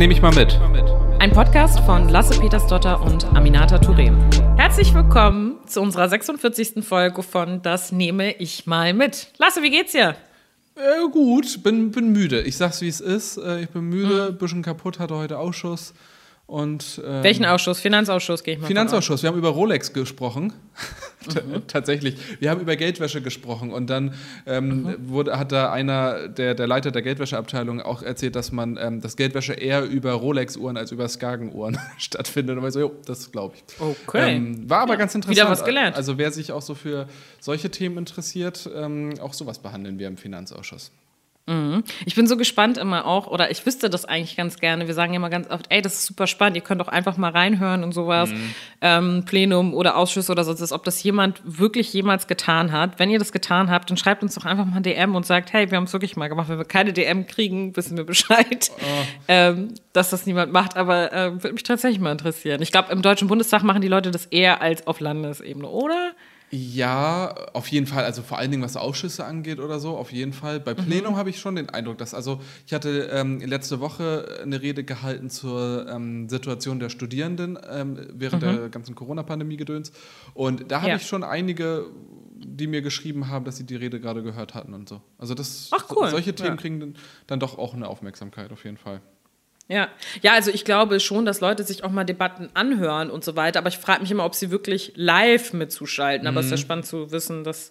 nehme ich mal mit. Ein Podcast von Lasse Petersdotter und Aminata Touré. Herzlich willkommen zu unserer 46. Folge von Das nehme ich mal mit. Lasse, wie geht's dir? Äh, gut, bin, bin müde. Ich sag's wie es ist. Äh, ich bin müde, mhm. bisschen kaputt, hatte heute Ausschuss. Und, ähm, Welchen Ausschuss? Finanzausschuss gehe ich mal. Finanzausschuss. Wir haben über Rolex gesprochen. Mhm. Tatsächlich. Wir haben über Geldwäsche gesprochen und dann ähm, mhm. wurde, hat da einer, der, der Leiter der Geldwäscheabteilung, auch erzählt, dass man ähm, das Geldwäsche eher über Rolex-Uhren als über Skagen-Uhren stattfindet. Und ich so, jo, das glaube ich. Okay. Ähm, war aber ja. ganz interessant. Wieder was gelernt. Also wer sich auch so für solche Themen interessiert, ähm, auch sowas behandeln wir im Finanzausschuss. Mhm. Ich bin so gespannt immer auch, oder ich wüsste das eigentlich ganz gerne. Wir sagen ja immer ganz oft, ey, das ist super spannend, ihr könnt doch einfach mal reinhören und sowas. Mhm. Ähm, Plenum oder Ausschuss oder sonst, ob das jemand wirklich jemals getan hat. Wenn ihr das getan habt, dann schreibt uns doch einfach mal ein DM und sagt, hey, wir haben es wirklich mal gemacht. Wenn wir keine DM kriegen, wissen wir Bescheid, oh. ähm, dass das niemand macht. Aber äh, würde mich tatsächlich mal interessieren. Ich glaube, im Deutschen Bundestag machen die Leute das eher als auf Landesebene, oder? Ja, auf jeden Fall. Also vor allen Dingen, was Ausschüsse angeht oder so, auf jeden Fall. Bei Plenum mhm. habe ich schon den Eindruck, dass, also ich hatte ähm, letzte Woche eine Rede gehalten zur ähm, Situation der Studierenden ähm, während mhm. der ganzen Corona-Pandemie gedöns. Und da habe ja. ich schon einige, die mir geschrieben haben, dass sie die Rede gerade gehört hatten und so. Also das, Ach, cool. solche Themen ja. kriegen dann doch auch eine Aufmerksamkeit, auf jeden Fall. Ja. ja, also ich glaube schon, dass Leute sich auch mal Debatten anhören und so weiter, aber ich frage mich immer, ob sie wirklich live mitzuschalten. Aber es ist ja mhm. spannend zu wissen, dass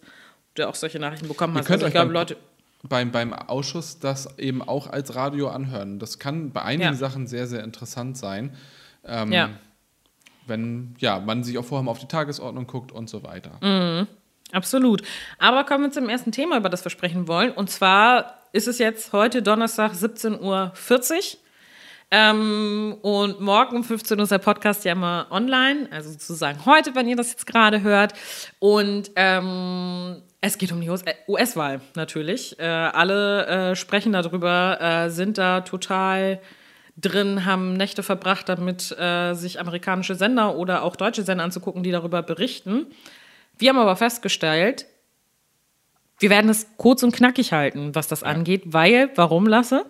du auch solche Nachrichten bekommen hast. Also ich glaube, Leute beim, beim Ausschuss das eben auch als Radio anhören. Das kann bei einigen ja. Sachen sehr, sehr interessant sein. Ähm, ja. Wenn ja, man sich auch vorher mal auf die Tagesordnung guckt und so weiter. Mhm. Absolut. Aber kommen wir zum ersten Thema, über das wir sprechen wollen. Und zwar ist es jetzt heute Donnerstag 17.40 Uhr. Ähm, und morgen um 15 Uhr ist der Podcast ja immer online, also sozusagen heute, wenn ihr das jetzt gerade hört. Und ähm, es geht um die US-Wahl äh, natürlich. Äh, alle äh, sprechen darüber, äh, sind da total drin, haben Nächte verbracht, damit äh, sich amerikanische Sender oder auch deutsche Sender anzugucken, die darüber berichten. Wir haben aber festgestellt, wir werden es kurz und knackig halten, was das ja. angeht, weil, warum lasse?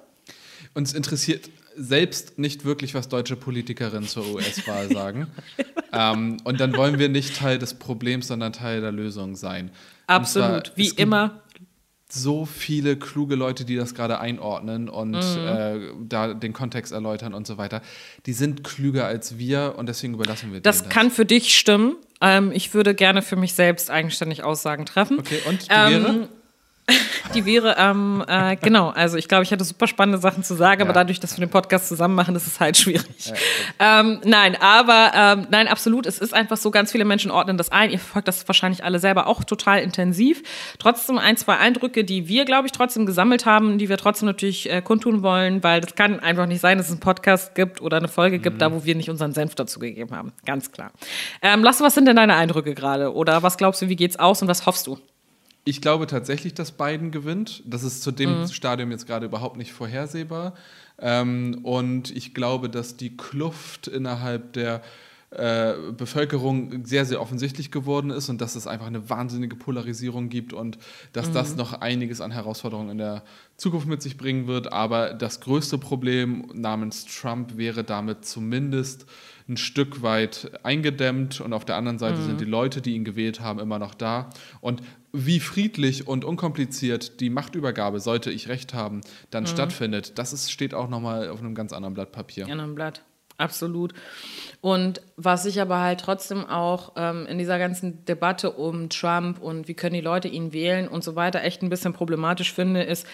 Uns interessiert selbst nicht wirklich, was deutsche Politikerinnen zur US-Wahl sagen. ähm, und dann wollen wir nicht Teil des Problems, sondern Teil der Lösung sein. Absolut, zwar, wie immer. So viele kluge Leute, die das gerade einordnen und mhm. äh, da den Kontext erläutern und so weiter. Die sind klüger als wir und deswegen überlassen wir das. Das kann für dich stimmen. Ähm, ich würde gerne für mich selbst eigenständig Aussagen treffen. Okay, und die ähm, wäre? Die wäre, ähm, äh, genau, also ich glaube, ich hatte super spannende Sachen zu sagen, ja. aber dadurch, dass wir den Podcast zusammen machen, ist es halt schwierig. Ja, ähm, nein, aber ähm, nein, absolut, es ist einfach so, ganz viele Menschen ordnen das ein. Ihr verfolgt das wahrscheinlich alle selber auch total intensiv. Trotzdem ein, zwei Eindrücke, die wir, glaube ich, trotzdem gesammelt haben, die wir trotzdem natürlich äh, kundtun wollen, weil das kann einfach nicht sein, dass es einen Podcast gibt oder eine Folge mhm. gibt, da wo wir nicht unseren Senf dazu gegeben haben. Ganz klar. Ähm, Lasse, was sind denn deine Eindrücke gerade? Oder was glaubst du, wie geht's aus und was hoffst du? Ich glaube tatsächlich, dass Biden gewinnt. Das ist zu dem mhm. Stadium jetzt gerade überhaupt nicht vorhersehbar. Ähm, und ich glaube, dass die Kluft innerhalb der äh, Bevölkerung sehr, sehr offensichtlich geworden ist und dass es einfach eine wahnsinnige Polarisierung gibt und dass mhm. das noch einiges an Herausforderungen in der Zukunft mit sich bringen wird. Aber das größte Problem namens Trump wäre damit zumindest ein Stück weit eingedämmt und auf der anderen Seite mhm. sind die Leute, die ihn gewählt haben, immer noch da. Und wie friedlich und unkompliziert die Machtübergabe, sollte ich recht haben, dann mhm. stattfindet, das ist, steht auch nochmal auf einem ganz anderen Blatt Papier. Ja, einem Blatt. Absolut. Und was ich aber halt trotzdem auch ähm, in dieser ganzen Debatte um Trump und wie können die Leute ihn wählen und so weiter echt ein bisschen problematisch finde, ist,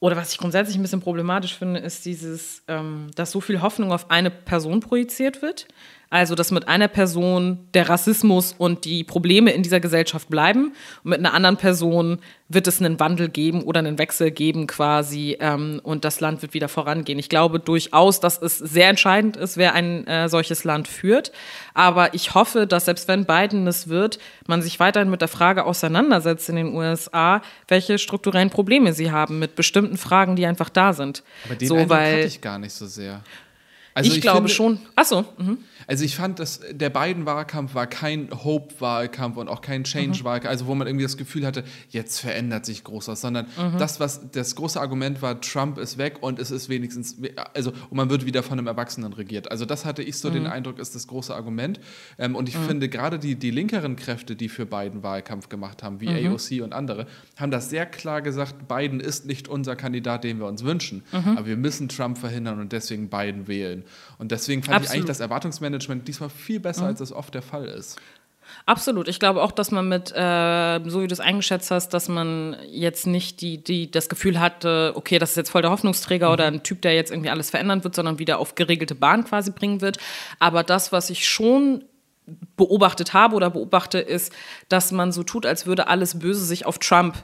oder was ich grundsätzlich ein bisschen problematisch finde, ist dieses, ähm, dass so viel Hoffnung auf eine Person projiziert wird. Also, dass mit einer Person der Rassismus und die Probleme in dieser Gesellschaft bleiben und mit einer anderen Person wird es einen Wandel geben oder einen Wechsel geben quasi ähm, und das Land wird wieder vorangehen. Ich glaube durchaus, dass es sehr entscheidend ist, wer ein äh, solches Land führt. Aber ich hoffe, dass selbst wenn Biden es wird, man sich weiterhin mit der Frage auseinandersetzt in den USA, welche strukturellen Probleme sie haben mit bestimmten Fragen, die einfach da sind. Aber den so, weil, hatte ich gar nicht so sehr. Also ich, ich glaube finde, schon. Achso. Mhm. Also ich fand, dass der beiden Wahlkampf war kein Hope-Wahlkampf und auch kein Change-Wahlkampf, mhm. also wo man irgendwie das Gefühl hatte, jetzt verändert sich groß was, sondern mhm. das, was das große Argument war, Trump ist weg und es ist wenigstens, also und man wird wieder von einem Erwachsenen regiert. Also das hatte ich so mhm. den Eindruck, ist das große Argument. Ähm, und ich mhm. finde gerade die, die linkeren Kräfte, die für Biden Wahlkampf gemacht haben, wie mhm. AOC und andere, haben das sehr klar gesagt, Biden ist nicht unser Kandidat, den wir uns wünschen, mhm. aber wir müssen Trump verhindern und deswegen Biden wählen. Und deswegen fand Absolut. ich eigentlich das Erwartungsmanagement diesmal viel besser, mhm. als es oft der Fall ist. Absolut. Ich glaube auch, dass man mit, äh, so wie du es eingeschätzt hast, dass man jetzt nicht die, die, das Gefühl hatte, okay, das ist jetzt voll der Hoffnungsträger mhm. oder ein Typ, der jetzt irgendwie alles verändern wird, sondern wieder auf geregelte Bahn quasi bringen wird. Aber das, was ich schon beobachtet habe oder beobachte, ist, dass man so tut, als würde alles Böse sich auf Trump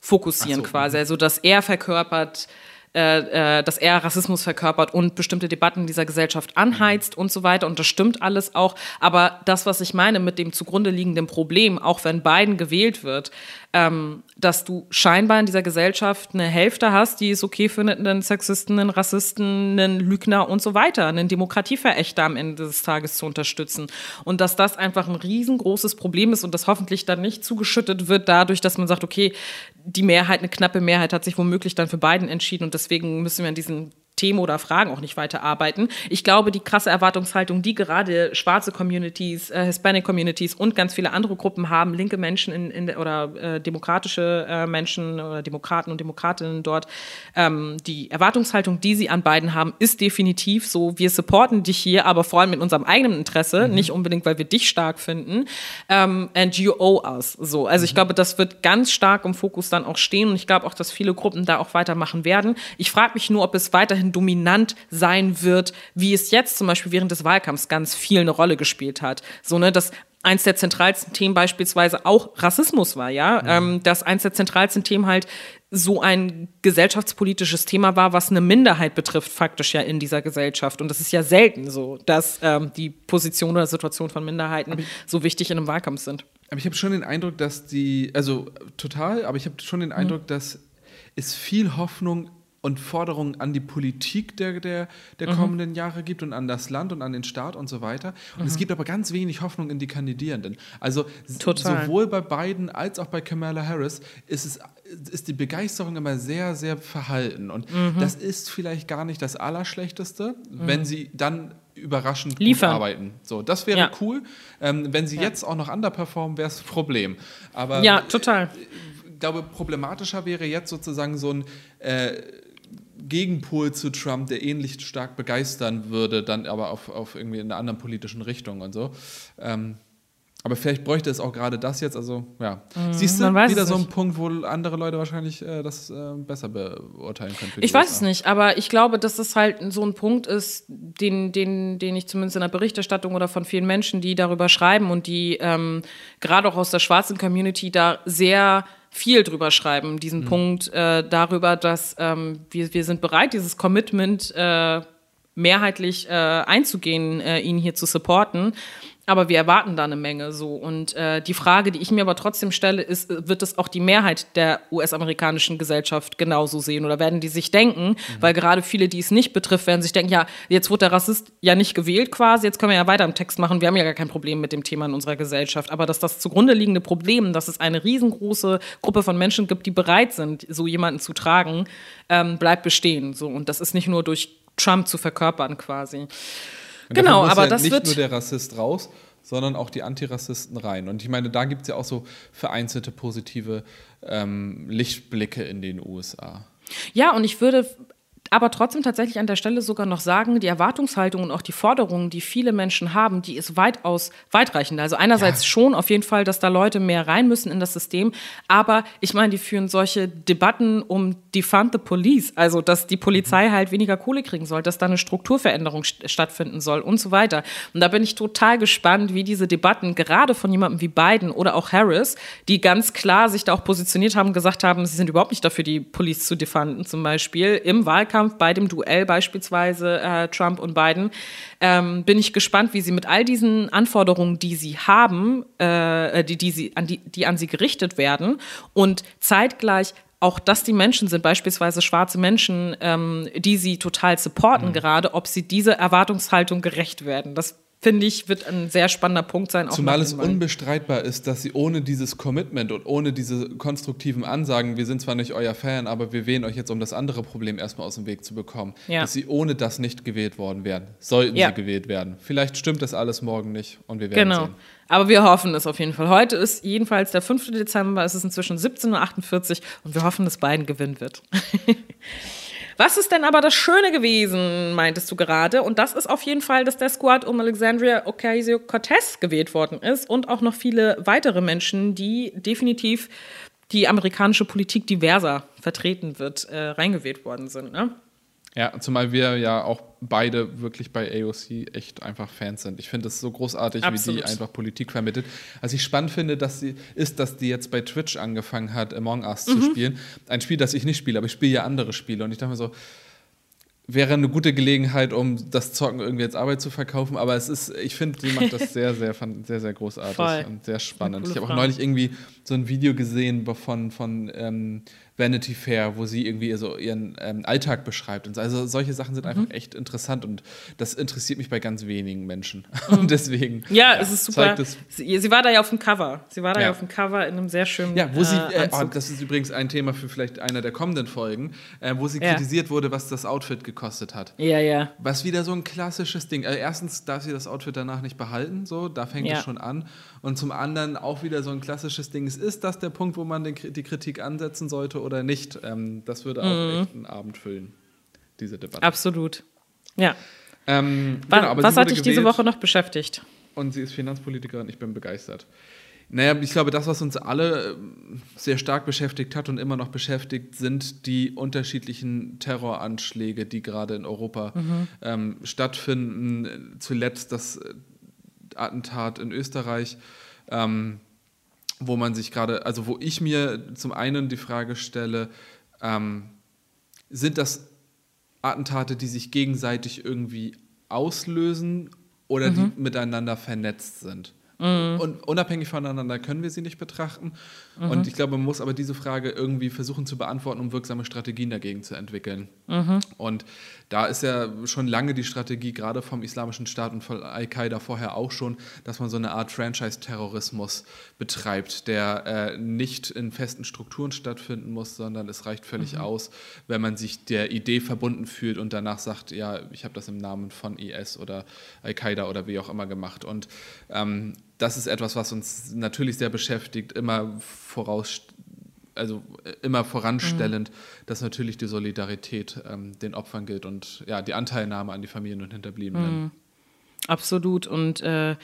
fokussieren so. quasi. Mhm. Also, dass er verkörpert, äh, äh, dass er Rassismus verkörpert und bestimmte Debatten dieser Gesellschaft anheizt und so weiter. Und das stimmt alles auch. Aber das, was ich meine mit dem zugrunde liegenden Problem, auch wenn Biden gewählt wird, ähm, dass du scheinbar in dieser Gesellschaft eine Hälfte hast, die es okay findet, einen Sexisten, einen Rassisten, einen Lügner und so weiter, einen Demokratieverächter am Ende des Tages zu unterstützen. Und dass das einfach ein riesengroßes Problem ist und das hoffentlich dann nicht zugeschüttet wird dadurch, dass man sagt, okay, die Mehrheit, eine knappe Mehrheit hat sich womöglich dann für Biden entschieden und deswegen müssen wir an diesen Themen oder Fragen auch nicht weiterarbeiten. Ich glaube, die krasse Erwartungshaltung, die gerade schwarze Communities, äh, Hispanic Communities und ganz viele andere Gruppen haben, linke Menschen in, in oder äh, demokratische äh, Menschen oder Demokraten und Demokratinnen dort, ähm, die Erwartungshaltung, die sie an beiden haben, ist definitiv so, wir supporten dich hier, aber vor allem in unserem eigenen Interesse, mhm. nicht unbedingt, weil wir dich stark finden. Ähm, and you owe us. So. Also ich mhm. glaube, das wird ganz stark im Fokus dann auch stehen und ich glaube auch, dass viele Gruppen da auch weitermachen werden. Ich frage mich nur, ob es weiterhin dominant sein wird, wie es jetzt zum Beispiel während des Wahlkampfs ganz viel eine Rolle gespielt hat. So, ne, dass eins der zentralsten Themen beispielsweise auch Rassismus war, ja, mhm. ähm, dass eins der zentralsten Themen halt so ein gesellschaftspolitisches Thema war, was eine Minderheit betrifft, faktisch ja in dieser Gesellschaft. Und das ist ja selten so, dass ähm, die Position oder Situation von Minderheiten so wichtig in einem Wahlkampf sind. Aber ich habe schon den Eindruck, dass die, also total, aber ich habe schon den mhm. Eindruck, mhm. dass es viel Hoffnung und Forderungen an die Politik der, der, der mhm. kommenden Jahre gibt und an das Land und an den Staat und so weiter. Und mhm. es gibt aber ganz wenig Hoffnung in die Kandidierenden. Also Total. sowohl bei Biden als auch bei Kamala Harris ist es ist die Begeisterung immer sehr, sehr verhalten. Und mhm. das ist vielleicht gar nicht das Allerschlechteste, wenn mhm. sie dann überraschend Liefern. arbeiten. So, das wäre ja. cool. Ähm, wenn sie ja. jetzt auch noch underperformen, wäre es ein Problem. Aber ja, total. Ich glaube, problematischer wäre jetzt sozusagen so ein äh, Gegenpol zu Trump, der ähnlich stark begeistern würde, dann aber auf, auf irgendwie in einer anderen politischen Richtung und so. Ähm, aber vielleicht bräuchte es auch gerade das jetzt. Also, ja. Mhm, Siehst du, wieder so ein Punkt, wo andere Leute wahrscheinlich äh, das äh, besser beurteilen können. Ich weiß es nicht, aber ich glaube, dass es halt so ein Punkt ist, den, den, den ich zumindest in der Berichterstattung oder von vielen Menschen, die darüber schreiben und die ähm, gerade auch aus der schwarzen Community da sehr viel drüber schreiben, diesen mhm. Punkt äh, darüber, dass ähm, wir, wir sind bereit, dieses Commitment äh, mehrheitlich äh, einzugehen, äh, ihn hier zu supporten. Aber wir erwarten da eine Menge so. Und äh, die Frage, die ich mir aber trotzdem stelle, ist, äh, wird es auch die Mehrheit der US-amerikanischen Gesellschaft genauso sehen? Oder werden die sich denken, mhm. weil gerade viele, die es nicht betrifft, werden sich denken, ja, jetzt wurde der Rassist ja nicht gewählt quasi, jetzt können wir ja weiter im Text machen, wir haben ja gar kein Problem mit dem Thema in unserer Gesellschaft. Aber dass das zugrunde liegende Problem, dass es eine riesengroße Gruppe von Menschen gibt, die bereit sind, so jemanden zu tragen, ähm, bleibt bestehen. So. Und das ist nicht nur durch Trump zu verkörpern quasi. Und genau, aber ja das nicht wird nicht nur der Rassist raus, sondern auch die Antirassisten rein. Und ich meine, da gibt es ja auch so vereinzelte positive ähm, Lichtblicke in den USA. Ja, und ich würde aber trotzdem tatsächlich an der Stelle sogar noch sagen, die Erwartungshaltung und auch die Forderungen, die viele Menschen haben, die ist weitaus weitreichender. Also einerseits ja. schon auf jeden Fall, dass da Leute mehr rein müssen in das System, aber ich meine, die führen solche Debatten um Defund the Police, also dass die Polizei mhm. halt weniger Kohle kriegen soll, dass da eine Strukturveränderung st stattfinden soll und so weiter. Und da bin ich total gespannt, wie diese Debatten gerade von jemandem wie Biden oder auch Harris, die ganz klar sich da auch positioniert haben, gesagt haben, sie sind überhaupt nicht dafür, die Police zu defunden zum Beispiel, im Wahlkampf Wahlkampf, bei dem Duell beispielsweise äh, Trump und Biden, ähm, bin ich gespannt, wie sie mit all diesen Anforderungen, die sie haben, äh, die, die, sie, an die, die an sie gerichtet werden und zeitgleich auch das die Menschen sind, beispielsweise schwarze Menschen, ähm, die sie total supporten mhm. gerade, ob sie diese Erwartungshaltung gerecht werden. Das finde ich, wird ein sehr spannender Punkt sein. Zumal es unbestreitbar ist, dass sie ohne dieses Commitment und ohne diese konstruktiven Ansagen, wir sind zwar nicht euer Fan, aber wir wählen euch jetzt, um das andere Problem erstmal aus dem Weg zu bekommen, ja. dass sie ohne das nicht gewählt worden wären. Sollten ja. sie gewählt werden. Vielleicht stimmt das alles morgen nicht und wir werden genau. sehen. Aber wir hoffen es auf jeden Fall. Heute ist jedenfalls der 5. Dezember, es ist inzwischen 17.48 Uhr und wir hoffen, dass Biden gewinnen wird. Was ist denn aber das Schöne gewesen, meintest du gerade? Und das ist auf jeden Fall, dass der Squad um Alexandria Ocasio-Cortez gewählt worden ist und auch noch viele weitere Menschen, die definitiv die amerikanische Politik diverser vertreten wird, äh, reingewählt worden sind. Ne? Ja, zumal wir ja auch beide wirklich bei AOC echt einfach Fans sind. Ich finde es so großartig, Absolut. wie die einfach Politik vermittelt. Was ich spannend finde, dass sie, ist, dass die jetzt bei Twitch angefangen hat, Among Us mhm. zu spielen. Ein Spiel, das ich nicht spiele, aber ich spiele ja andere Spiele. Und ich dachte mir so, wäre eine gute Gelegenheit, um das Zocken irgendwie als Arbeit zu verkaufen. Aber es ist, ich finde, sie macht das sehr, sehr, sehr, sehr großartig Voll. und sehr spannend. Ich habe auch neulich irgendwie so ein Video gesehen von, von ähm, Vanity Fair, wo sie irgendwie so ihren ähm, Alltag beschreibt. Und so. Also solche Sachen sind mhm. einfach echt interessant und das interessiert mich bei ganz wenigen Menschen. Mhm. Und deswegen. Ja, ja, es ist super. Sie, sie, war da ja auf dem Cover. Sie war da ja, ja auf dem Cover in einem sehr schönen. Ja, wo sie, äh, äh oh, das ist übrigens ein Thema für vielleicht einer der kommenden Folgen, äh, wo sie ja. kritisiert wurde, was das Outfit gekostet hat. Ja, ja. Was wieder so ein klassisches Ding. Also erstens darf sie das Outfit danach nicht behalten, so, da fängt es schon an. Und zum anderen auch wieder so ein klassisches Ding. Ist das der Punkt, wo man den, die Kritik ansetzen sollte oder nicht? Ähm, das würde auch mhm. echt einen Abend füllen, diese Debatte. Absolut. Ja. Ähm, genau, was hat dich diese Woche noch beschäftigt? Und sie ist Finanzpolitikerin, ich bin begeistert. Naja, ich glaube, das, was uns alle ähm, sehr stark beschäftigt hat und immer noch beschäftigt, sind die unterschiedlichen Terroranschläge, die gerade in Europa mhm. ähm, stattfinden. Zuletzt das Attentat in Österreich, ähm, wo man sich gerade, also wo ich mir zum einen die Frage stelle, ähm, sind das Attentate, die sich gegenseitig irgendwie auslösen oder mhm. die miteinander vernetzt sind? Mhm. Und unabhängig voneinander können wir sie nicht betrachten. Mhm. Und ich glaube, man muss aber diese Frage irgendwie versuchen zu beantworten, um wirksame Strategien dagegen zu entwickeln. Mhm. Und da ist ja schon lange die Strategie, gerade vom Islamischen Staat und von Al-Qaida vorher auch schon, dass man so eine Art Franchise-Terrorismus betreibt, der äh, nicht in festen Strukturen stattfinden muss, sondern es reicht völlig mhm. aus, wenn man sich der Idee verbunden fühlt und danach sagt, ja, ich habe das im Namen von IS oder Al-Qaida oder wie auch immer gemacht. Und ähm, das ist etwas, was uns natürlich sehr beschäftigt, immer voraus, also äh, immer voranstellend, mhm. dass natürlich die Solidarität ähm, den Opfern gilt und ja, die Anteilnahme an die Familien und Hinterbliebenen. Mhm. Absolut. Und äh,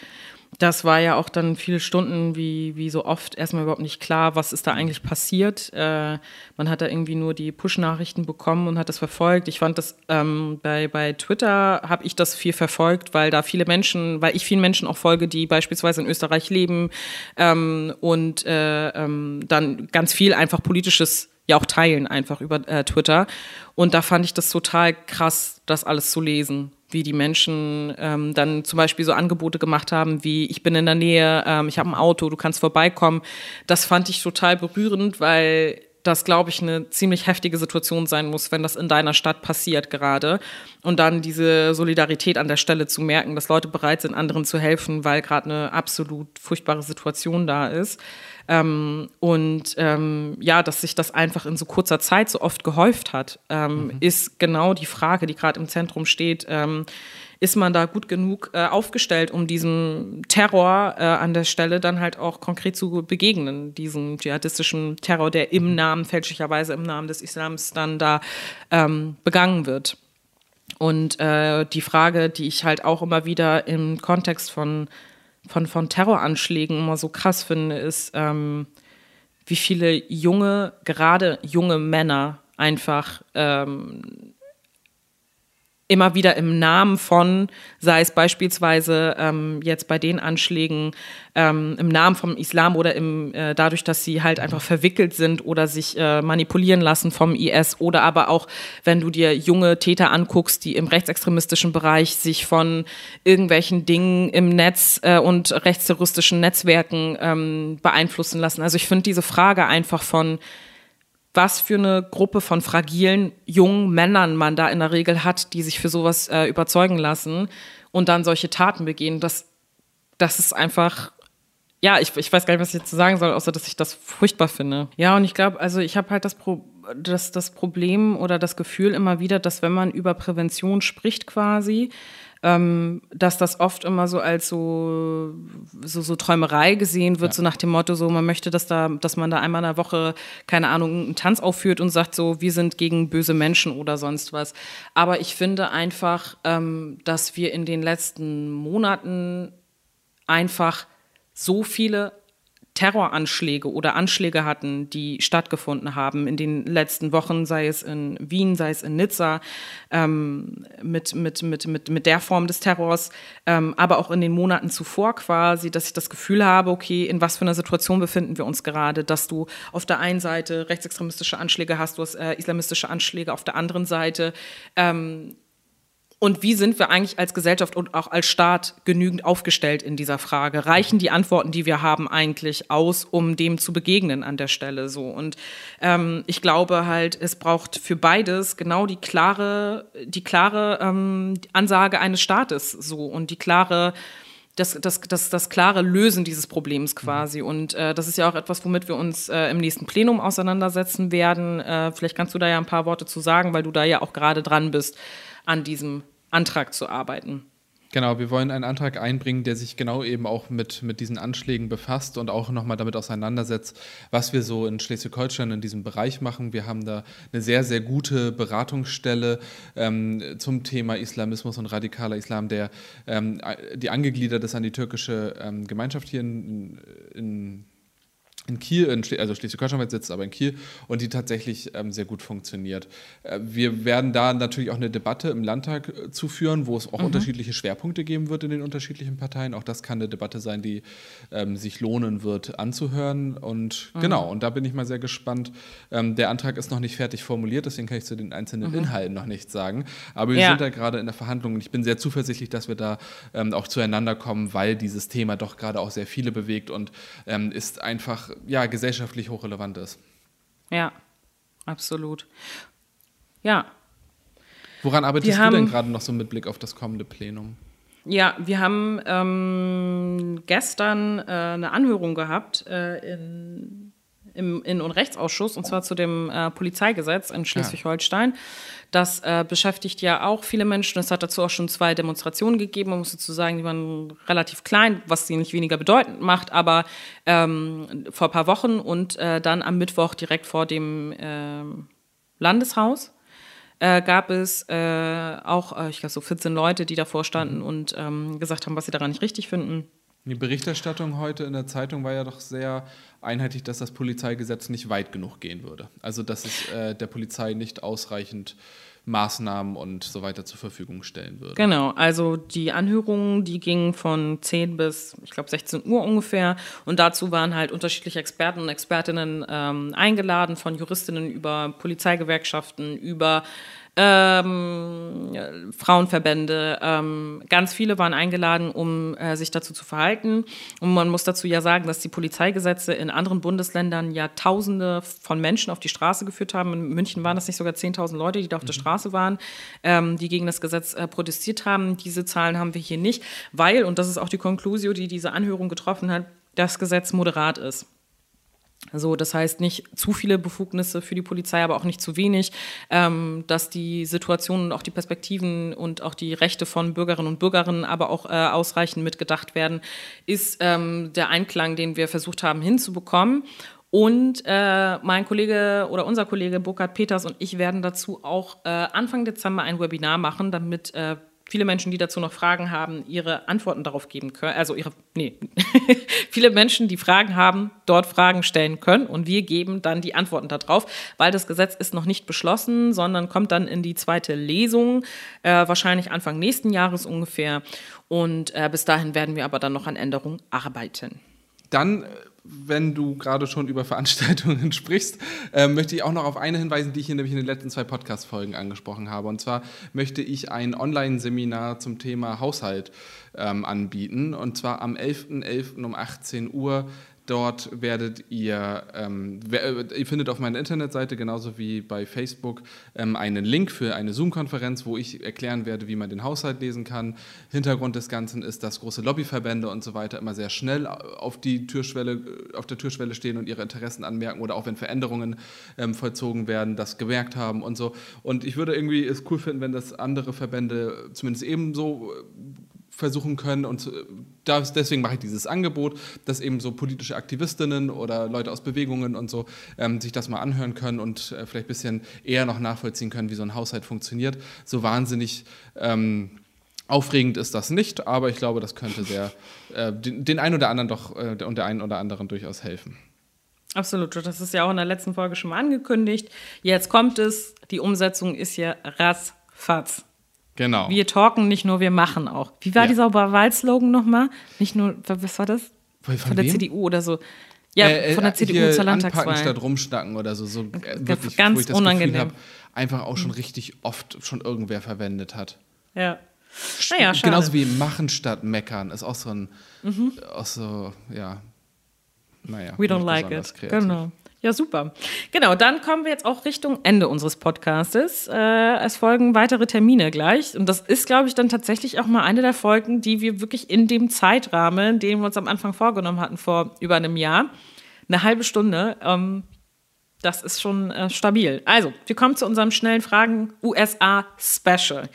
das war ja auch dann viele Stunden, wie, wie so oft, erstmal überhaupt nicht klar, was ist da eigentlich passiert. Äh, man hat da irgendwie nur die Push-Nachrichten bekommen und hat das verfolgt. Ich fand das ähm, bei, bei Twitter habe ich das viel verfolgt, weil da viele Menschen, weil ich vielen Menschen auch folge, die beispielsweise in Österreich leben ähm, und äh, ähm, dann ganz viel einfach politisches ja auch teilen einfach über äh, Twitter. Und da fand ich das total krass, das alles zu lesen wie die Menschen ähm, dann zum Beispiel so Angebote gemacht haben, wie ich bin in der Nähe, ähm, ich habe ein Auto, du kannst vorbeikommen. Das fand ich total berührend, weil das, glaube ich, eine ziemlich heftige Situation sein muss, wenn das in deiner Stadt passiert gerade. Und dann diese Solidarität an der Stelle zu merken, dass Leute bereit sind, anderen zu helfen, weil gerade eine absolut furchtbare Situation da ist. Ähm, und ähm, ja, dass sich das einfach in so kurzer Zeit so oft gehäuft hat, ähm, mhm. ist genau die Frage, die gerade im Zentrum steht. Ähm, ist man da gut genug äh, aufgestellt, um diesem Terror äh, an der Stelle dann halt auch konkret zu begegnen, diesem dschihadistischen Terror, der im Namen, fälschlicherweise im Namen des Islams dann da ähm, begangen wird. Und äh, die Frage, die ich halt auch immer wieder im Kontext von von, von Terroranschlägen immer so krass finde, ist, ähm, wie viele junge, gerade junge Männer einfach ähm, immer wieder im Namen von, sei es beispielsweise ähm, jetzt bei den Anschlägen ähm, im Namen vom Islam oder im, äh, dadurch, dass sie halt einfach verwickelt sind oder sich äh, manipulieren lassen vom IS oder aber auch, wenn du dir junge Täter anguckst, die im rechtsextremistischen Bereich sich von irgendwelchen Dingen im Netz äh, und rechtsterroristischen Netzwerken ähm, beeinflussen lassen. Also ich finde diese Frage einfach von, was für eine Gruppe von fragilen jungen Männern man da in der Regel hat, die sich für sowas äh, überzeugen lassen und dann solche Taten begehen. Das, das ist einfach ja, ich, ich weiß gar nicht, was ich jetzt sagen soll, außer dass ich das furchtbar finde. Ja, und ich glaube, also ich habe halt das, Pro das, das Problem oder das Gefühl immer wieder, dass wenn man über Prävention spricht quasi, ähm, dass das oft immer so als so, so, so Träumerei gesehen wird, ja. so nach dem Motto, so man möchte, dass da, dass man da einmal in der Woche, keine Ahnung, einen Tanz aufführt und sagt so, wir sind gegen böse Menschen oder sonst was. Aber ich finde einfach, ähm, dass wir in den letzten Monaten einfach so viele Terroranschläge oder Anschläge hatten, die stattgefunden haben in den letzten Wochen, sei es in Wien, sei es in Nizza, ähm, mit, mit, mit, mit, mit der Form des Terrors, ähm, aber auch in den Monaten zuvor quasi, dass ich das Gefühl habe, okay, in was für einer Situation befinden wir uns gerade, dass du auf der einen Seite rechtsextremistische Anschläge hast, du hast äh, islamistische Anschläge auf der anderen Seite. Ähm, und wie sind wir eigentlich als Gesellschaft und auch als Staat genügend aufgestellt in dieser Frage? Reichen die Antworten, die wir haben, eigentlich aus, um dem zu begegnen an der Stelle so? Und ähm, ich glaube halt, es braucht für beides genau die klare, die klare ähm, Ansage eines Staates so und die klare das, das, das, das klare Lösen dieses Problems quasi. Und äh, das ist ja auch etwas, womit wir uns äh, im nächsten Plenum auseinandersetzen werden. Äh, vielleicht kannst du da ja ein paar Worte zu sagen, weil du da ja auch gerade dran bist an diesem Antrag zu arbeiten. Genau, wir wollen einen Antrag einbringen, der sich genau eben auch mit, mit diesen Anschlägen befasst und auch nochmal damit auseinandersetzt, was wir so in Schleswig-Holstein in diesem Bereich machen. Wir haben da eine sehr, sehr gute Beratungsstelle ähm, zum Thema Islamismus und radikaler Islam, der ähm, die angegliedert ist an die türkische ähm, Gemeinschaft hier in, in in Kiel, in also Schleswig-Holstein sitzt, aber in Kiel und die tatsächlich ähm, sehr gut funktioniert. Äh, wir werden da natürlich auch eine Debatte im Landtag äh, zuführen, wo es auch mhm. unterschiedliche Schwerpunkte geben wird in den unterschiedlichen Parteien. Auch das kann eine Debatte sein, die ähm, sich lohnen wird anzuhören. Und mhm. genau, und da bin ich mal sehr gespannt. Ähm, der Antrag ist noch nicht fertig formuliert, deswegen kann ich zu den einzelnen mhm. Inhalten noch nichts sagen. Aber wir ja. sind da gerade in der Verhandlung und ich bin sehr zuversichtlich, dass wir da ähm, auch zueinander kommen, weil dieses Thema doch gerade auch sehr viele bewegt und ähm, ist einfach ja, gesellschaftlich hochrelevant ist. Ja, absolut. Ja. Woran arbeitest wir du denn gerade noch so mit Blick auf das kommende Plenum? Ja, wir haben ähm, gestern äh, eine Anhörung gehabt äh, in im Innen- und Rechtsausschuss, und zwar zu dem äh, Polizeigesetz in Schleswig-Holstein. Das äh, beschäftigt ja auch viele Menschen. Es hat dazu auch schon zwei Demonstrationen gegeben. Man muss dazu sagen, die waren relativ klein, was sie nicht weniger bedeutend macht, aber ähm, vor ein paar Wochen und äh, dann am Mittwoch direkt vor dem ähm, Landeshaus. Äh, gab es äh, auch, äh, ich glaube, so 14 Leute, die davor standen und ähm, gesagt haben, was sie daran nicht richtig finden. Die Berichterstattung heute in der Zeitung war ja doch sehr einheitlich, dass das Polizeigesetz nicht weit genug gehen würde. Also dass es äh, der Polizei nicht ausreichend Maßnahmen und so weiter zur Verfügung stellen würde. Genau, also die Anhörungen, die gingen von 10 bis, ich glaube, 16 Uhr ungefähr. Und dazu waren halt unterschiedliche Experten und Expertinnen ähm, eingeladen, von Juristinnen über Polizeigewerkschaften, über ähm, Frauenverbände, ähm, ganz viele waren eingeladen, um äh, sich dazu zu verhalten. Und man muss dazu ja sagen, dass die Polizeigesetze in anderen Bundesländern ja Tausende von Menschen auf die Straße geführt haben. In München waren das nicht sogar 10.000 Leute, die da auf mhm. der Straße waren, ähm, die gegen das Gesetz äh, protestiert haben. Diese Zahlen haben wir hier nicht, weil, und das ist auch die Konklusio, die diese Anhörung getroffen hat, das Gesetz moderat ist. So, das heißt nicht zu viele Befugnisse für die Polizei, aber auch nicht zu wenig, ähm, dass die Situationen und auch die Perspektiven und auch die Rechte von Bürgerinnen und Bürgern aber auch äh, ausreichend mitgedacht werden, ist ähm, der Einklang, den wir versucht haben hinzubekommen. Und äh, mein Kollege oder unser Kollege Burkhard Peters und ich werden dazu auch äh, Anfang Dezember ein Webinar machen, damit äh, viele Menschen, die dazu noch Fragen haben, ihre Antworten darauf geben können. Also ihre, nee, viele Menschen, die Fragen haben, dort Fragen stellen können und wir geben dann die Antworten darauf, weil das Gesetz ist noch nicht beschlossen, sondern kommt dann in die zweite Lesung, äh, wahrscheinlich Anfang nächsten Jahres ungefähr. Und äh, bis dahin werden wir aber dann noch an Änderungen arbeiten. Dann wenn du gerade schon über Veranstaltungen sprichst, äh, möchte ich auch noch auf eine hinweisen, die ich hier nämlich in den letzten zwei Podcast-Folgen angesprochen habe. Und zwar möchte ich ein Online-Seminar zum Thema Haushalt ähm, anbieten. Und zwar am 11.11. .11. um 18 Uhr Dort werdet ihr, ähm, äh, ihr findet auf meiner Internetseite genauso wie bei Facebook ähm, einen Link für eine Zoom-Konferenz, wo ich erklären werde, wie man den Haushalt lesen kann. Hintergrund des Ganzen ist, dass große Lobbyverbände und so weiter immer sehr schnell auf, die Türschwelle, auf der Türschwelle stehen und ihre Interessen anmerken oder auch wenn Veränderungen ähm, vollzogen werden, das gemerkt haben und so. Und ich würde irgendwie es cool finden, wenn das andere Verbände zumindest ebenso versuchen können. Und das, deswegen mache ich dieses Angebot, dass eben so politische Aktivistinnen oder Leute aus Bewegungen und so ähm, sich das mal anhören können und äh, vielleicht ein bisschen eher noch nachvollziehen können, wie so ein Haushalt funktioniert. So wahnsinnig. Ähm, Aufregend ist das nicht, aber ich glaube, das könnte sehr, äh, den, den einen oder anderen doch äh, und der einen oder anderen durchaus helfen. Absolut, das ist ja auch in der letzten Folge schon mal angekündigt. Jetzt kommt es, die Umsetzung ist ja ratzfatz. Genau. Wir talken nicht nur, wir machen auch. Wie war Ja. dieser Wahlslogan nochmal? Nicht nur, was war das? Von Von, der wem? CDU oder so. Ja, Äh, äh, von der CDU hier zur Anpacken Landtagswahl. statt rumschnacken oder so. so äh, wirklich, ganz wo ich das unangenehm. Gefühl habe, einfach auch schon richtig oft schon irgendwer verwendet hat. Ja. Naja, schade. Genauso wie machen statt meckern ist auch so ein, auch so, ja, naja. We don't like it. kreativ. Genau. Ja, super. Genau, dann kommen wir jetzt auch Richtung Ende unseres Podcastes. Äh, es folgen weitere Termine gleich. Und das ist, glaube ich, dann tatsächlich auch mal eine der Folgen, die wir wirklich in dem Zeitrahmen, den wir uns am Anfang vorgenommen hatten, vor über einem Jahr, eine halbe Stunde, ähm, das ist schon äh, stabil. Also, wir kommen zu unserem schnellen Fragen USA Special.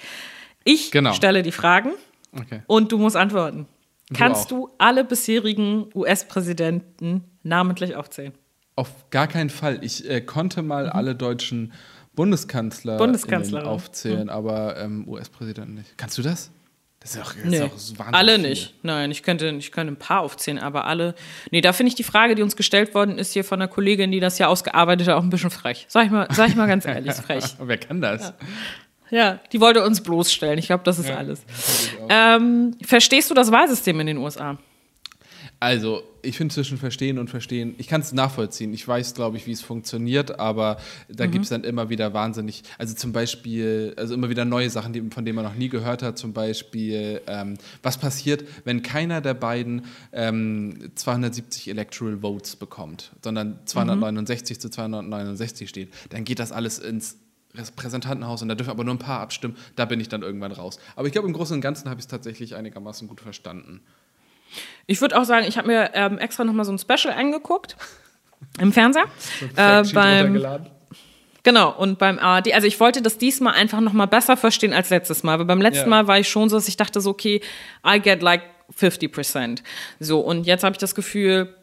Ich Genau. stelle die Fragen Okay. und du musst antworten. Du Kannst auch. du alle bisherigen US-Präsidenten namentlich aufzählen? Auf gar keinen Fall. Ich äh, konnte mal alle deutschen Bundeskanzler Mhm. Aufzählen, aber ähm, US-Präsidenten nicht. Kannst du das? Das ist auch, das Nee, ist auch so wahnsinnig alle viel. nicht. Nein, ich könnte, ich könnte ein paar aufzählen, aber alle. Nee, da finde ich die Frage, die uns gestellt worden ist, hier von einer Kollegin, die das ja ausgearbeitet hat, auch ein bisschen frech. Sag ich mal, sag ich mal ganz ehrlich, frech. Wer kann das? Ja, die wollte uns bloßstellen. Ich glaube, das ist alles. Ähm, verstehst du das Wahlsystem in den USA? Also, ich finde zwischen Verstehen und Verstehen, ich kann es nachvollziehen. Ich weiß, glaube ich, wie es funktioniert, aber da Mhm. gibt es dann immer wieder wahnsinnig, also zum Beispiel, also immer wieder neue Sachen, die, von denen man noch nie gehört hat. Zum Beispiel, ähm, was passiert, wenn keiner der beiden ähm, 270 Electoral Votes bekommt, sondern 269 zu 269 steht. Dann geht das alles ins Repräsentantenhaus und da dürfen aber nur ein paar abstimmen. Da bin ich dann irgendwann raus. Aber ich glaube, im Großen und Ganzen habe ich es tatsächlich einigermaßen gut verstanden. Ich würde auch sagen, ich habe mir ähm, extra nochmal so ein Special angeguckt im Fernseher. Äh, beim. Genau, und beim ARD, also ich wollte das diesmal einfach noch mal besser verstehen als letztes Mal, weil beim letzten Ja. Mal war ich schon so, dass ich dachte so, okay, I get like 50%. So, und jetzt habe ich das Gefühl,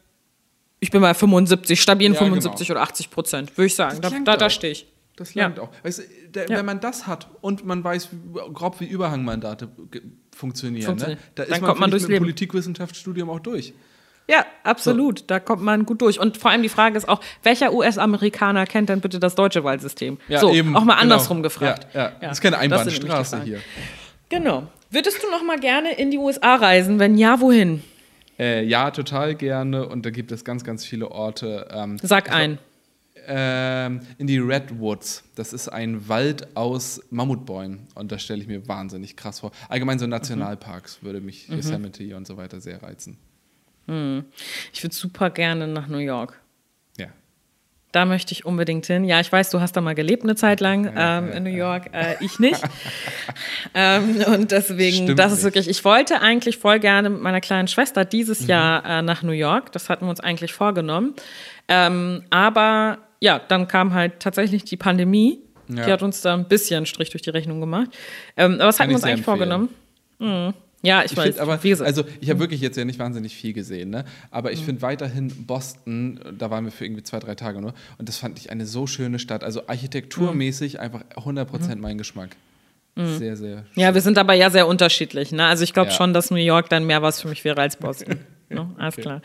ich bin bei 75, stabilen Ja, 75 oder 80 Prozent, würde ich sagen. Da, da, da stehe ich. Das Ja. langt auch. Weißt du, der, Ja. Wenn man das hat und man weiß wie, grob, wie Überhangmandate funktionieren, Funktioniert. Ne? da ist Dann man, kommt man durchs mit dem Leben. Politikwissenschaftsstudium auch durch. Ja, absolut. Da kommt man gut durch. Und vor allem die Frage ist auch, welcher US-Amerikaner kennt denn bitte das deutsche Wahlsystem? so, auch mal andersrum gefragt. Ja, ja. Das ist keine Einbahnstraße hier. Genau. Würdest du noch mal gerne in die USA reisen? Wenn ja, wohin? Äh, ja, total gerne. Und da gibt es ganz, ganz viele Orte. Ähm, Sag ein. Ähm, in die Redwoods. Das ist ein Wald aus Mammutbäumen. Und das stelle ich mir wahnsinnig krass vor. Allgemein so Nationalparks würde mich Yosemite und so weiter sehr reizen. Ich würde super gerne nach New York. Ja. Da möchte ich unbedingt hin. Ja, ich weiß, du hast da mal gelebt eine Zeit lang ähm, in New York, äh, ich nicht. ähm, und deswegen, Stimmt das ist nicht. wirklich, ich wollte eigentlich voll gerne mit meiner kleinen Schwester dieses Jahr äh, nach New York. Das hatten wir uns eigentlich vorgenommen. Ähm, aber ja, dann kam halt tatsächlich die Pandemie. Die Ja. hat uns da ein bisschen Strich durch die Rechnung gemacht. Ähm, aber was hatten wir uns eigentlich empfehlen. vorgenommen? Mhm. Ja, ich, Ich weiß. aber, also ich habe wirklich jetzt ja nicht wahnsinnig viel gesehen, ne? aber ich finde weiterhin Boston, da waren wir für irgendwie zwei, drei Tage nur, und das fand ich eine so schöne Stadt. Also architekturmäßig einfach 100% mein Geschmack. Sehr, sehr schön. Ja, wir sind aber ja sehr unterschiedlich. Ne? Also ich glaube Ja. schon, dass New York dann mehr was für mich wäre als Boston. ne? Alles klar.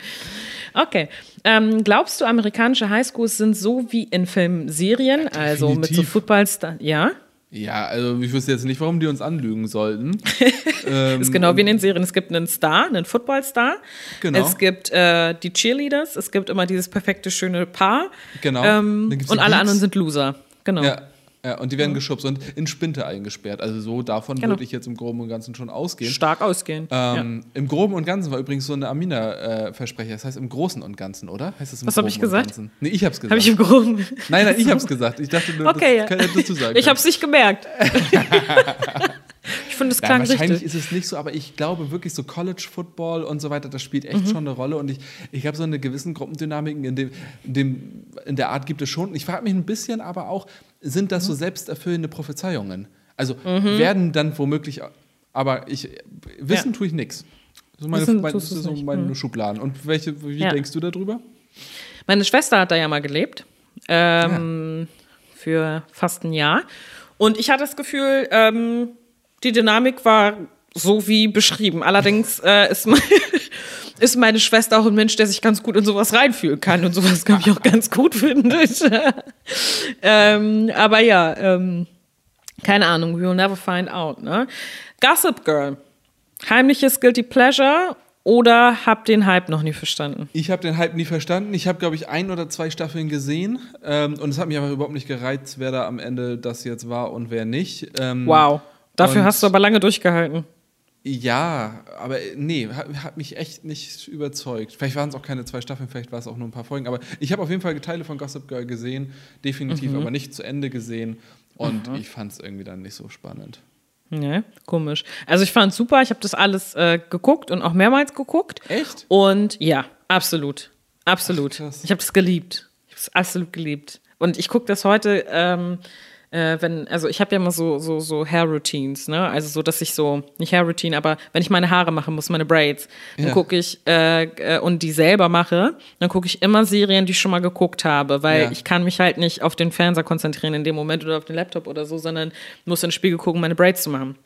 Okay. Ähm, glaubst du, amerikanische Highschools sind so wie in Filmen, Serien, also mit so definitiv. Footballstar? Ja, Ja, also ich wüsste jetzt nicht, warum die uns anlügen sollten. ist genau wie in den Serien. Es gibt einen Star, einen Footballstar. Genau. Es gibt äh, die Cheerleaders. Es gibt immer dieses perfekte, schöne Paar. Genau. Ähm, und alle anderen sind Loser. Genau. Ja. Ja, und die werden geschubst und in Spinte eingesperrt. Also so davon Genau. würde ich jetzt im Groben und Ganzen schon ausgehen. Stark ausgehen. Ähm, Im Groben und Ganzen war übrigens so eine Amina-Versprecher. das heißt im Großen und Ganzen, oder? Heißt das im Was hab Groben ich gesagt? Ganzen? Nee, ich hab's gesagt. Habe ich im Groben. nein, nein, ich hab's gesagt. Ich dachte nur, Okay, das ja. hättest du sagen Ich habe es nicht gemerkt. ich finde, es klang wahrscheinlich richtig. ist es nicht so, aber ich glaube wirklich so College Football und so weiter, das spielt Mhm. echt schon eine Rolle und ich, ich habe so eine gewissen Gruppendynamiken in dem, in dem in der Art gibt es schon. Ich frage mich ein bisschen aber auch, sind das Mhm. so selbsterfüllende Prophezeiungen? Also werden dann womöglich, aber ich wissen Ja. tue ich nichts. So meine, Wissen mein, das ist so meine Schubladen. Und welche, wie Ja. denkst du darüber? Meine Schwester hat da ja mal gelebt. Ähm, Für fast ein Jahr. Und ich hatte das Gefühl, ähm, die Dynamik war so wie beschrieben. Allerdings äh, ist, me ist meine Schwester auch ein Mensch, der sich ganz gut in sowas reinfühlen kann und sowas, glaube ich, auch ganz gut findet. ähm, aber ja, ähm, keine Ahnung, we will never find out. Ne? Gossip Girl. Heimliches Guilty Pleasure oder hab den Hype noch nie verstanden? Ich habe den Hype nie verstanden. Ich habe, glaube ich, ein oder zwei Staffeln gesehen ähm, und es hat mich aber überhaupt nicht gereizt, wer da am Ende das jetzt war und wer nicht. Ähm, Wow. Dafür hast du aber lange durchgehalten. Ja, aber äh, nee, hat, hat mich echt nicht überzeugt. Vielleicht waren es auch keine zwei Staffeln, vielleicht war es auch nur ein paar Folgen. Aber ich habe auf jeden Fall Teile von Gossip Girl gesehen, definitiv, Mhm. aber nicht zu Ende gesehen. Und ich fand es irgendwie dann nicht so spannend. Ne, komisch. Also ich fand super, ich habe das alles äh, geguckt und auch mehrmals geguckt. Echt? Und ja, absolut. Absolut. Ach, ich habe das geliebt. Ich habe es absolut geliebt. Und ich gucke das heute, ähm, äh, wenn, also ich habe ja immer so, so, so Hair-Routines, ne? Also so, dass ich so, nicht Hair-Routine, aber wenn ich meine Haare machen muss, meine Braids, dann Ja. gucke ich äh, äh, und die selber mache, dann gucke ich immer Serien, die ich schon mal geguckt habe, weil Ja. ich kann mich halt nicht auf den Fernseher konzentrieren in dem Moment oder auf den Laptop oder so, sondern muss in den Spiegel gucken, meine Braids zu machen.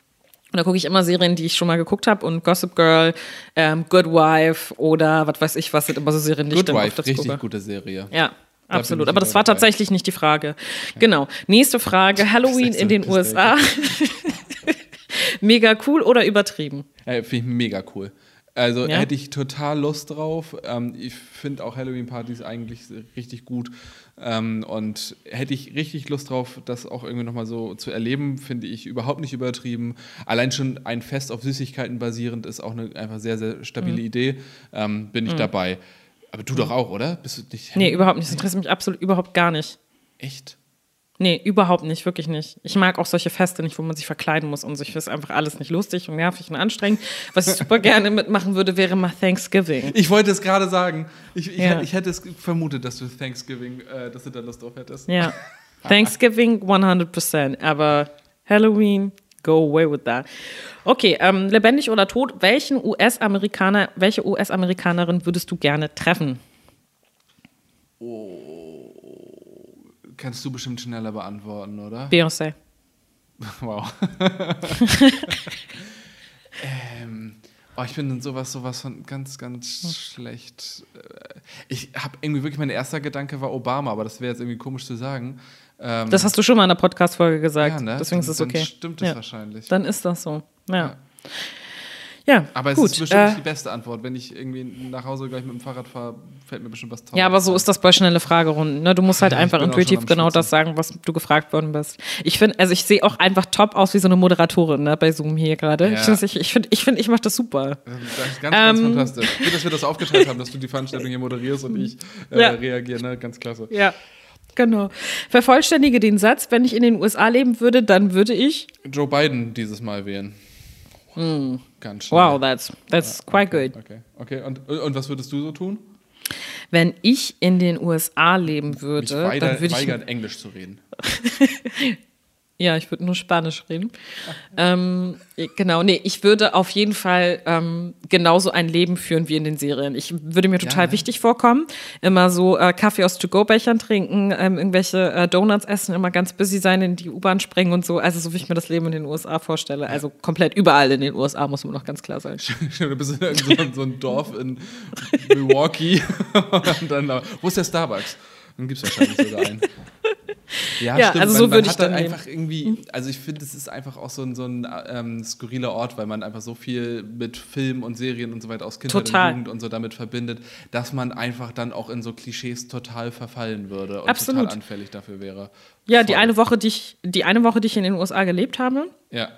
Und da gucke ich immer Serien, die ich schon mal geguckt habe und Gossip Girl, ähm, Good Wife oder was weiß ich was, sind immer so Serien, die ich Good dann Wife, richtig gucke. gute Serie. Ja, absolut. Aber das war dabei. tatsächlich nicht die Frage. Genau. Nächste Frage. Halloween in den USA. Mega cool oder übertrieben? Äh, Finde ich mega cool. Also Ja? hätte ich total Lust drauf. Ähm, ich finde auch Halloween-Partys eigentlich richtig gut. Ähm, und hätte ich richtig Lust drauf, das auch irgendwie nochmal so zu erleben, finde ich überhaupt nicht übertrieben. Allein schon ein Fest auf Süßigkeiten basierend ist auch eine einfach sehr, sehr Mhm. stabile Idee. Ähm, bin ich dabei. Aber du doch auch, oder? Bist du nicht Nee, überhaupt nicht. Das interessiert mich absolut überhaupt gar nicht. Echt? Nee, überhaupt nicht, wirklich nicht. Ich mag auch solche Feste nicht, wo man sich verkleiden muss und so. Ich finde es einfach alles nicht lustig und nervig und anstrengend. Was ich super gerne mitmachen würde, wäre mal Thanksgiving. Ich wollte es gerade sagen. Ich, ich, Ja. hätte, ich hätte es vermutet, dass du Thanksgiving, äh, dass du da Lust drauf hättest. Ja. Thanksgiving 100%, aber Halloween, go away with that. Okay, ähm, lebendig oder tot, welchen US-Amerikaner, welche US-Amerikanerin würdest du gerne treffen? Kannst du bestimmt schneller beantworten, oder? Beyoncé. Wow. ähm, oh, ich bin in sowas, sowas von ganz, ganz schlecht. Äh, Ich habe irgendwie wirklich, mein erster Gedanke war Obama, aber das wäre jetzt irgendwie komisch zu sagen. Ähm, Das hast du schon mal in einer Podcast-Folge gesagt. ja, ne? Deswegen ist es Dann okay. stimmt es ja. wahrscheinlich. Dann ist das so. Ja. Ja, aber es gut. ist bestimmt äh, nicht die beste Antwort. Wenn ich irgendwie nach Hause gleich mit dem Fahrrad fahre, fällt mir bestimmt was Tolles ja, aber so ist das bei schnelle Fragerunden. Ne? Du musst halt einfach intuitiv genau das sagen, was du gefragt worden bist. Ich finde, also ich sehe auch einfach top aus wie so eine Moderatorin ne, bei Zoom hier gerade. Ja. Ich finde, ich, find, ich, find, ich mache das super. Das ist ganz, ganz Ähm. fantastisch. Gut, dass wir das aufgeteilt haben, dass du die Veranstaltung hier moderierst und ich äh, reagiere. Ne? Ganz klasse. Ja. Genau. Vervollständige den Satz, wenn ich in den USA leben würde, dann würde ich. Joe Biden dieses Mal wählen. Ganz schnell. Wow, that's, that's quite good. Okay, okay. Und, und was würdest du so tun? Wenn ich in den USA leben Mich würde, weiger, dann würde ich. weigern, Englisch zu reden. Ja, ich würde nur Spanisch reden. ähm, genau, nee, ich würde auf jeden Fall ähm, genauso ein Leben führen wie in den Serien. Ich würde mir total ne? wichtig vorkommen. Immer so äh, Kaffee aus To-Go-Bechern trinken, ähm, irgendwelche äh, Donuts essen, immer ganz busy sein, in die U-Bahn springen und so. Also so wie ich mir das Leben in den USA vorstelle. Also komplett überall in den USA, muss man noch ganz klar sagen. du bist in so, so ein Dorf in Milwaukee. und dann, wo ist der Starbucks? Dann gibt es wahrscheinlich sogar einen. Ja, Ja, stimmt. also man, so man würde ich hat dann dann einfach irgendwie, also ich finde, es ist einfach auch so ein, so ein ähm, skurriler Ort, weil man einfach so viel mit Film und Serien und so weiter aus Kindheit Total. und Jugend und so damit verbindet, dass man einfach dann auch in so Klischees total verfallen würde und Absolut. total anfällig dafür wäre. Ja, die Voll. eine Woche, die ich, die eine Woche, die ich in den USA gelebt habe, Ja.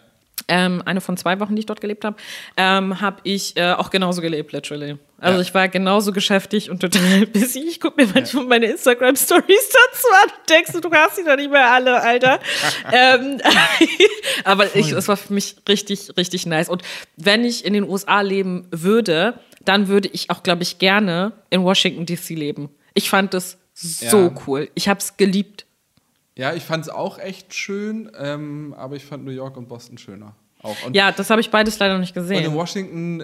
Ähm, eine von zwei Wochen, die ich dort gelebt habe, ähm, habe ich äh, auch genauso gelebt, literally. Also Ja. ich war genauso geschäftig und total busy. Ich gucke mir manchmal meine Instagram-Stories dazu an und denkst du, du hast die doch nicht mehr alle, Alter. ähm, aber ich, es war für mich richtig, richtig nice. Und wenn ich in den USA leben würde, dann würde ich auch, glaube ich, gerne in Washington, D.C. leben. Ich fand das so Ja. cool. Ich habe es geliebt. Ja, ich fand es auch echt schön, ähm, aber ich fand New York und Boston schöner. Ja, das habe ich beides leider nicht und in gesehen. Washington, äh,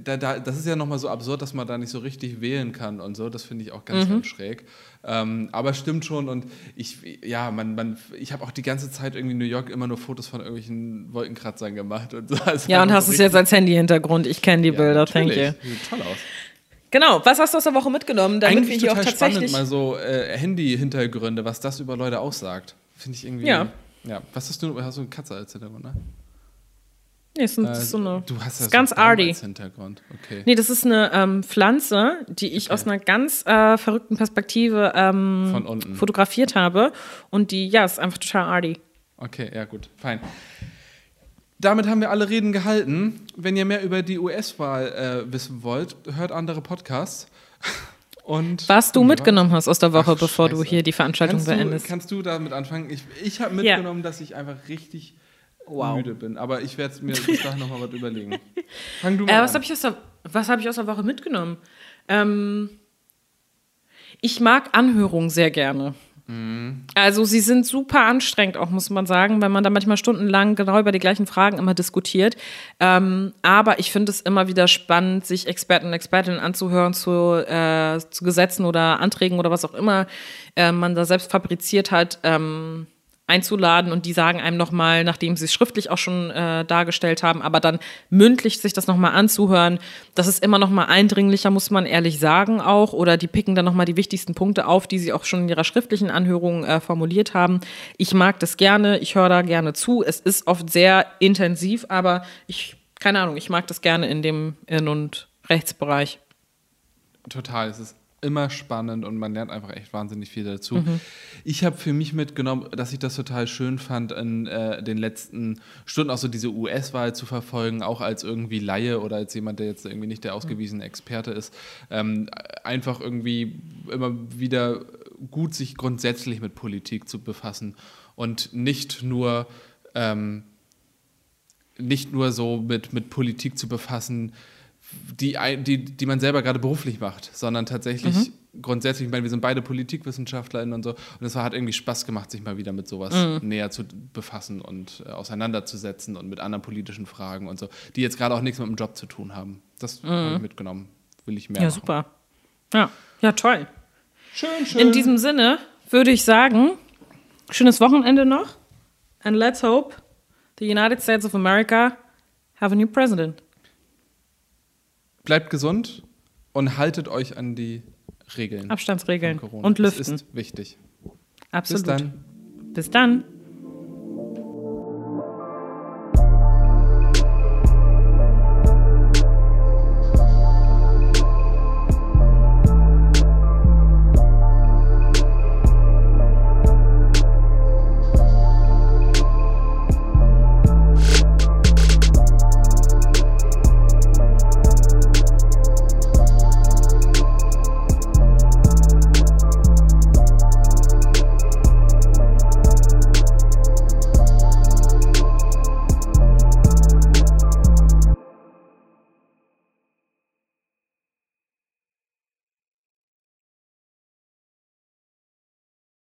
da, da, das ist ja nochmal so absurd, dass man da nicht so richtig wählen kann und so. Das finde ich auch ganz, Mhm. ganz schräg. Ähm, aber stimmt schon und ich, ja, man, man, ich habe auch die ganze Zeit irgendwie in New York immer nur Fotos von irgendwelchen Wolkenkratzern gemacht und so. Also Ja, und hast es jetzt als Handy-Hintergrund. Ich kenne die richtig- Bilder, ja, thank you. Sieht toll aus. Genau, was hast du aus der Woche mitgenommen, damit Eigentlich wir hier auch total spannend, tatsächlich. mal so äh, Handy-Hintergründe, was das über Leute aussagt. Finde ich irgendwie. Ja. Ja. Was hast du? Hast du eine Katze als Hintergrund, ne? Nee, das ist, Äh, das ist so eine. du hast das ganz so arty. Hintergrund. Okay. Nee, das ist eine ähm, Pflanze, die ich aus einer ganz äh, verrückten Perspektive ähm, fotografiert habe. Und die, ja, ist einfach total arty. Okay, ja gut, fein. Damit haben wir alle Reden gehalten. Wenn ihr mehr über die US-Wahl äh, wissen wollt, hört andere Podcasts. Und Was du mitgenommen hast aus der Woche, Ach, bevor du Scheiße. hier die Veranstaltung kannst du, beendest. kannst du damit anfangen? Ich, ich habe Ja. mitgenommen, dass ich einfach richtig Wow. müde bin. Aber ich werde mir bis dahin nochmal was überlegen. Fang du mal Äh, an. was habe ich, aus der- was hab ich aus der Woche mitgenommen? Ähm, ich mag Anhörungen sehr gerne. Also sie sind super anstrengend auch, muss man sagen, weil man da manchmal stundenlang genau über die gleichen Fragen immer diskutiert. Ähm, aber ich finde es immer wieder spannend, sich Experten und Expertinnen anzuhören zu, äh, zu Gesetzen oder Anträgen oder was auch immer äh, man da selbst fabriziert hat. Ähm, einzuladen und die sagen einem nochmal, nachdem sie es schriftlich auch schon äh, dargestellt haben, aber dann mündlich sich das nochmal anzuhören, das ist immer nochmal eindringlicher, muss man ehrlich sagen auch, oder die picken dann nochmal die wichtigsten Punkte auf, die sie auch schon in ihrer schriftlichen Anhörung äh, formuliert haben. Ich mag das gerne, ich höre da gerne zu, es ist oft sehr intensiv, aber ich, keine Ahnung, ich mag das gerne in dem In- und Rechtsbereich. Total, es ist immer spannend und man lernt einfach echt wahnsinnig viel dazu. Mhm. Ich habe für mich mitgenommen, dass ich das total schön fand, in äh, den letzten Stunden auch so diese US-Wahl zu verfolgen, auch als irgendwie Laie oder als jemand, der jetzt irgendwie nicht der ausgewiesene Experte ist. Ähm, einfach irgendwie immer wieder gut sich grundsätzlich mit Politik zu befassen und nicht nur ähm, nicht nur so mit, mit Politik zu befassen, die, ein- die, die man selber gerade beruflich macht, sondern tatsächlich grundsätzlich, ich meine, wir sind beide PolitikwissenschaftlerInnen und so, und es hat irgendwie Spaß gemacht, sich mal wieder mit sowas näher zu befassen und äh, auseinanderzusetzen und mit anderen politischen Fragen und so, die jetzt gerade auch nichts mit dem Job zu tun haben. Das habe ich mitgenommen. Will ich mehr Ja, machen. super. Ja, ja, toll. Schön, schön. In diesem Sinne würde ich sagen, schönes Wochenende noch. And let's hope the United States of America have a new president. Bleibt gesund und haltet euch an die Regeln Abstandsregeln und Das lüften. ist wichtig. Absolut. Bis dann. Bis dann.